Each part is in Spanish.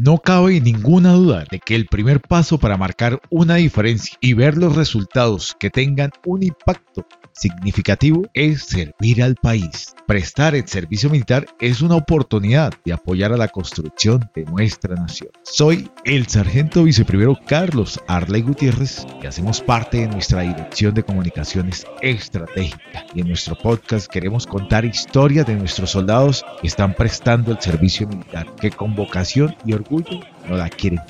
No cabe ninguna duda de que el primer paso para marcar una diferencia y ver los resultados que tengan un impacto significativo es servir al país. Prestar el servicio militar es una oportunidad de apoyar a la construcción de nuestra nación. Soy el sargento viceprimero Carlos Arley Gutiérrez y hacemos parte de nuestra dirección de comunicaciones estratégica. Y en nuestro podcast queremos contar historias de nuestros soldados que están prestando el servicio militar, que con vocación y orgullo no la quieren.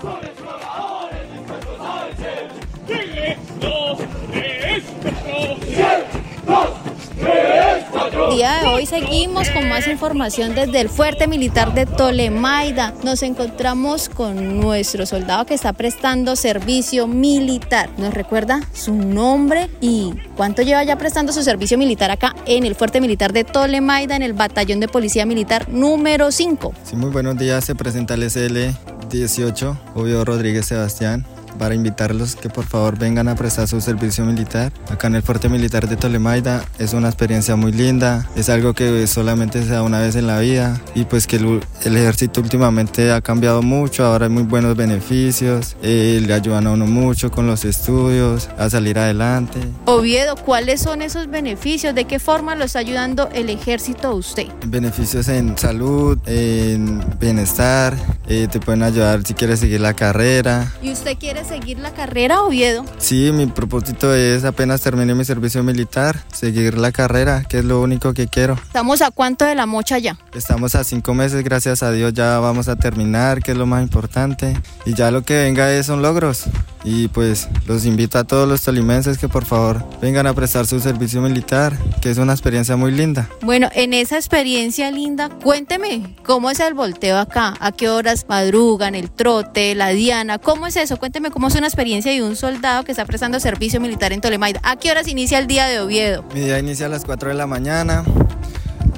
Seguimos con más información desde el fuerte militar de Tolemaida. Nos encontramos con nuestro soldado que está prestando servicio militar. ¿Nos recuerda su nombre y cuánto lleva ya prestando su servicio militar acá en el fuerte militar de Tolemaida, en el batallón de policía militar número 5? Sí, muy buenos días. Se presenta el SL 18, Obvio Rodríguez Sebastián para invitarlos que por favor vengan a prestar su servicio militar. Acá en el Fuerte Militar de Tolemaida es una experiencia muy linda, es algo que solamente se da una vez en la vida y pues que el, ejército últimamente ha cambiado mucho, ahora hay muy buenos beneficios, eh, le ayudan a uno mucho con los estudios, a salir adelante. Oviedo, ¿cuáles son esos beneficios? ¿De qué forma lo está ayudando el ejército a usted? Beneficios en salud, en bienestar, eh, te pueden ayudar si quieres seguir la carrera. ¿Y usted quiere seguir la carrera, Oviedo? Sí, mi propósito es apenas termine mi servicio militar, seguir la carrera, que es lo único que quiero. ¿Estamos a cuánto de la mocha ya? Estamos a cinco meses, gracias a Dios ya vamos a terminar, que es lo más importante. Y ya lo que venga es son logros. Y pues los invito a todos los tolimenses que por favor vengan a prestar su servicio militar, que es una experiencia muy linda. Bueno, en esa experiencia linda, cuénteme, ¿cómo es el volteo acá? ¿A qué horas madrugan, el trote, la diana? ¿Cómo es eso? Cuénteme cómo es una experiencia de un soldado que está prestando servicio militar en Tolemaida. ¿A qué horas inicia el día de Oviedo? Mi día inicia a las 4 de la mañana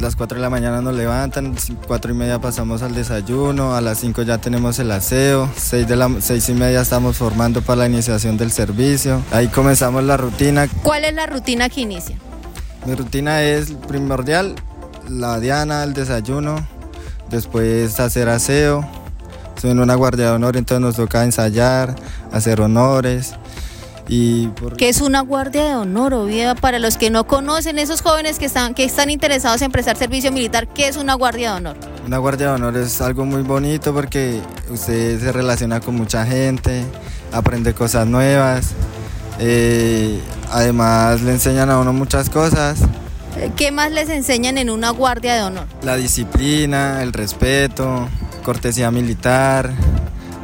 las 4 de la mañana nos levantan, 4 y media pasamos al desayuno, a las 5 ya tenemos el aseo, 6, de la, 6 y media estamos formando para la iniciación del servicio, ahí comenzamos la rutina. ¿Cuál es la rutina que inicia? Mi rutina es primordial, la diana, el desayuno, después hacer aseo, soy en una guardia de honor, entonces nos toca ensayar, hacer honores, ¿Qué es una guardia de honor, Oviedo? Para los que no conocen, esos jóvenes que están, que están interesados en prestar servicio militar, ¿qué es una guardia de honor? Una guardia de honor es algo muy bonito porque usted se relaciona con mucha gente, aprende cosas nuevas, eh, además le enseñan a uno muchas cosas. ¿Qué más les enseñan en una guardia de honor? La disciplina, el respeto, cortesía militar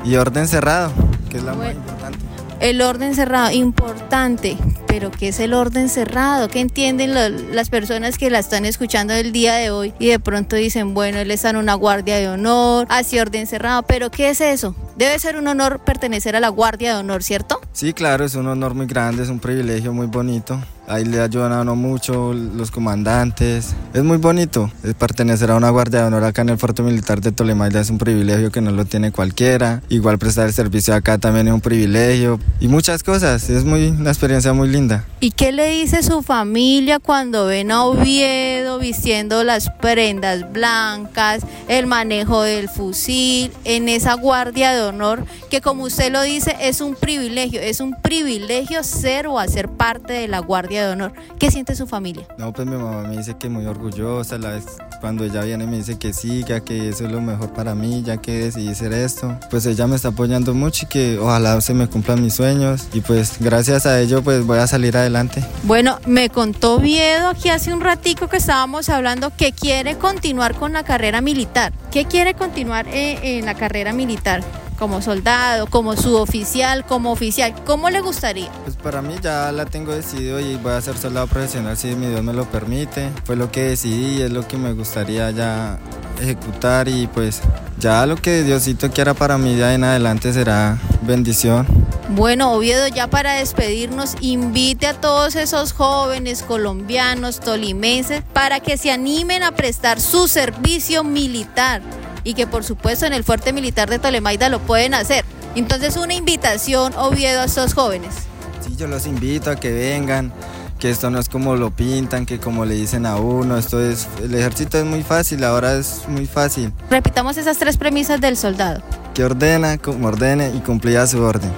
y orden cerrado, que es la más importante. El orden cerrado, importante, pero ¿qué es el orden cerrado? ¿Qué entienden las personas que la están escuchando el día de hoy y de pronto dicen, bueno, él está en una guardia de honor, así orden cerrado, pero ¿qué es eso? Debe ser un honor pertenecer a la guardia de honor, ¿cierto? Sí, claro, es un honor muy grande, es un privilegio muy bonito. Ahí le ayudan a uno mucho los comandantes. Es muy bonito es pertenecer a una guardia de honor acá en el Fuerte Militar de Tolemaida. Es un privilegio que no lo tiene cualquiera. Igual prestar el servicio acá también es un privilegio. Y muchas cosas. Es muy, una experiencia muy linda. ¿Y qué le dice su familia cuando ven a Oviedo vistiendo las prendas blancas, el manejo del fusil, en esa guardia de honor? Que como usted lo dice, es un privilegio. Es un privilegio ser o hacer parte de la guardia de honor. ¿Qué siente su familia? No, pues mi mamá me dice que muy orgullosa, la vez cuando ella viene me dice que siga, que eso es lo mejor para mí, ya que decidí hacer esto. Pues ella me está apoyando mucho y que ojalá se me cumplan mis sueños y pues gracias a ello pues voy a salir adelante. Bueno, me contó Viedo aquí hace un ratico que estábamos hablando que quiere continuar con la carrera militar. ¿Qué quiere continuar eh, en la carrera militar? Como soldado, como suboficial, como oficial? ¿Cómo le gustaría? Pues para mí ya la tengo decidido y voy a ser soldado profesional si mi Dios me lo permite. Fue lo que decidí y es lo que me gustaría ya ejecutar y pues ya lo que Diosito quiera para mí de en adelante será bendición. Bueno, Oviedo, ya para despedirnos, invite a todos esos jóvenes colombianos, tolimenses, para que se animen a prestar su servicio militar y que por supuesto en el fuerte militar de Tolemaida lo pueden hacer. Entonces una invitación, Oviedo, a estos jóvenes. Sí, yo los invito a que vengan, que esto no es como lo pintan, que como le dicen a uno, esto es, el ejército es muy fácil, ahora es muy fácil. Repitamos esas tres premisas del soldado. que ordena, ordene y cumplía su orden.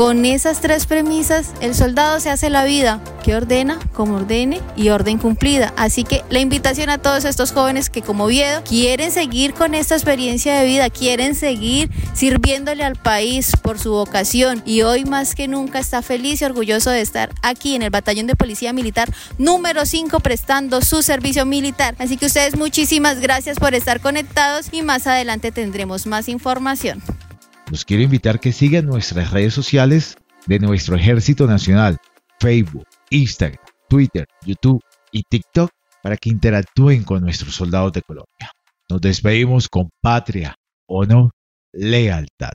Con esas tres premisas, el soldado se hace la vida, que ordena, como ordene y orden cumplida. Así que la invitación a todos estos jóvenes que como Viedo quieren seguir con esta experiencia de vida, quieren seguir sirviéndole al país por su vocación y hoy más que nunca está feliz y orgulloso de estar aquí en el Batallón de Policía Militar número 5 prestando su servicio militar. Así que ustedes muchísimas gracias por estar conectados y más adelante tendremos más información. Los quiero invitar que sigan nuestras redes sociales de nuestro Ejército Nacional, Facebook, Instagram, Twitter, YouTube y TikTok para que interactúen con nuestros soldados de Colombia. Nos despedimos con patria, honor, lealtad.